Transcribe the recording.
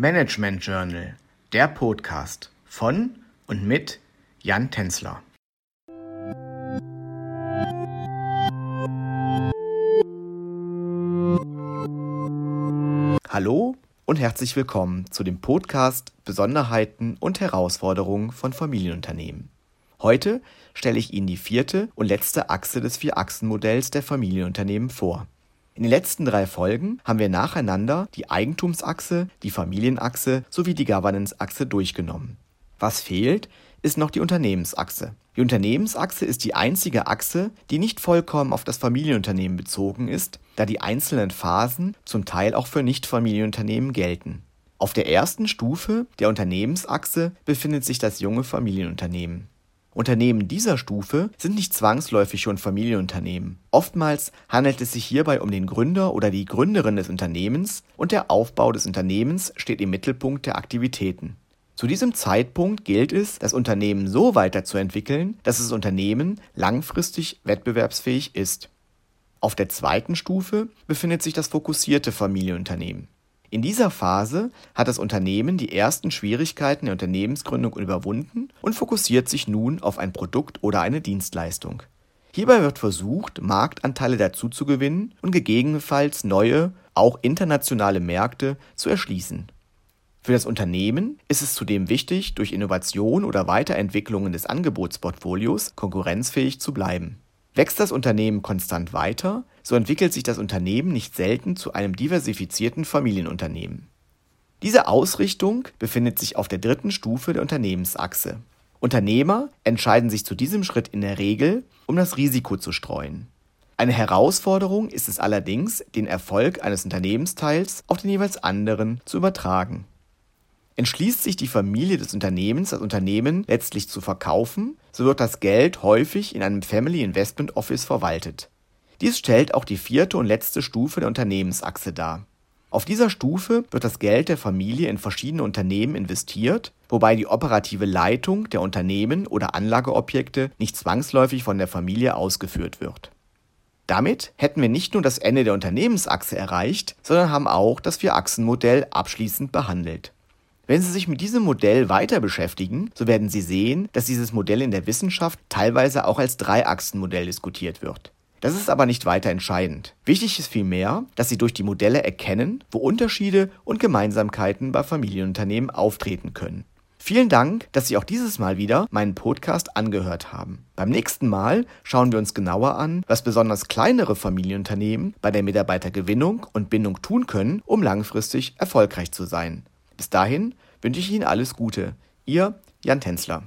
Management Journal, der Podcast von und mit Jan Tänzler. Hallo und herzlich willkommen zu dem Podcast Besonderheiten und Herausforderungen von Familienunternehmen. Heute stelle ich Ihnen die vierte und letzte Achse des Vier-Achsen-Modells der Familienunternehmen vor. In den letzten drei Folgen haben wir nacheinander die Eigentumsachse, die Familienachse sowie die Governance-Achse durchgenommen. Was fehlt, ist noch die Unternehmensachse. Die Unternehmensachse ist die einzige Achse, die nicht vollkommen auf das Familienunternehmen bezogen ist, da die einzelnen Phasen zum Teil auch für Nicht-Familienunternehmen gelten. Auf der ersten Stufe der Unternehmensachse befindet sich das junge Familienunternehmen. Unternehmen dieser Stufe sind nicht zwangsläufig schon Familienunternehmen. Oftmals handelt es sich hierbei um den Gründer oder die Gründerin des Unternehmens und der Aufbau des Unternehmens steht im Mittelpunkt der Aktivitäten. Zu diesem Zeitpunkt gilt es, das Unternehmen so weiterzuentwickeln, dass das Unternehmen langfristig wettbewerbsfähig ist. Auf der zweiten Stufe befindet sich das fokussierte Familienunternehmen. In dieser Phase hat das Unternehmen die ersten Schwierigkeiten der Unternehmensgründung überwunden und fokussiert sich nun auf ein Produkt oder eine Dienstleistung. Hierbei wird versucht, Marktanteile dazuzugewinnen und gegebenenfalls neue, auch internationale Märkte zu erschließen. Für das Unternehmen ist es zudem wichtig, durch Innovation oder Weiterentwicklungen des Angebotsportfolios konkurrenzfähig zu bleiben. Wächst das Unternehmen konstant weiter, so entwickelt sich das Unternehmen nicht selten zu einem diversifizierten Familienunternehmen. Diese Ausrichtung befindet sich auf der dritten Stufe der Unternehmensachse. Unternehmer entscheiden sich zu diesem Schritt in der Regel, um das Risiko zu streuen. Eine Herausforderung ist es allerdings, den Erfolg eines Unternehmensteils auf den jeweils anderen zu übertragen. Entschließt sich die Familie des Unternehmens, das Unternehmen letztlich zu verkaufen, so wird das Geld häufig in einem Family Investment Office verwaltet. Dies stellt auch die vierte und letzte Stufe der Unternehmensachse dar. Auf dieser Stufe wird das Geld der Familie in verschiedene Unternehmen investiert, wobei die operative Leitung der Unternehmen oder Anlageobjekte nicht zwangsläufig von der Familie ausgeführt wird. Damit hätten wir nicht nur das Ende der Unternehmensachse erreicht, sondern haben auch das Vier-Achsen-Modell abschließend behandelt. Wenn Sie sich mit diesem Modell weiter beschäftigen, so werden Sie sehen, dass dieses Modell in der Wissenschaft teilweise auch als Dreiachsenmodell diskutiert wird. Das ist aber nicht weiter entscheidend. Wichtig ist vielmehr, dass Sie durch die Modelle erkennen, wo Unterschiede und Gemeinsamkeiten bei Familienunternehmen auftreten können. Vielen Dank, dass Sie auch dieses Mal wieder meinen Podcast angehört haben. Beim nächsten Mal schauen wir uns genauer an, was besonders kleinere Familienunternehmen bei der Mitarbeitergewinnung und Bindung tun können, um langfristig erfolgreich zu sein. Bis dahin wünsche ich Ihnen alles Gute. Ihr Jan Tänzler.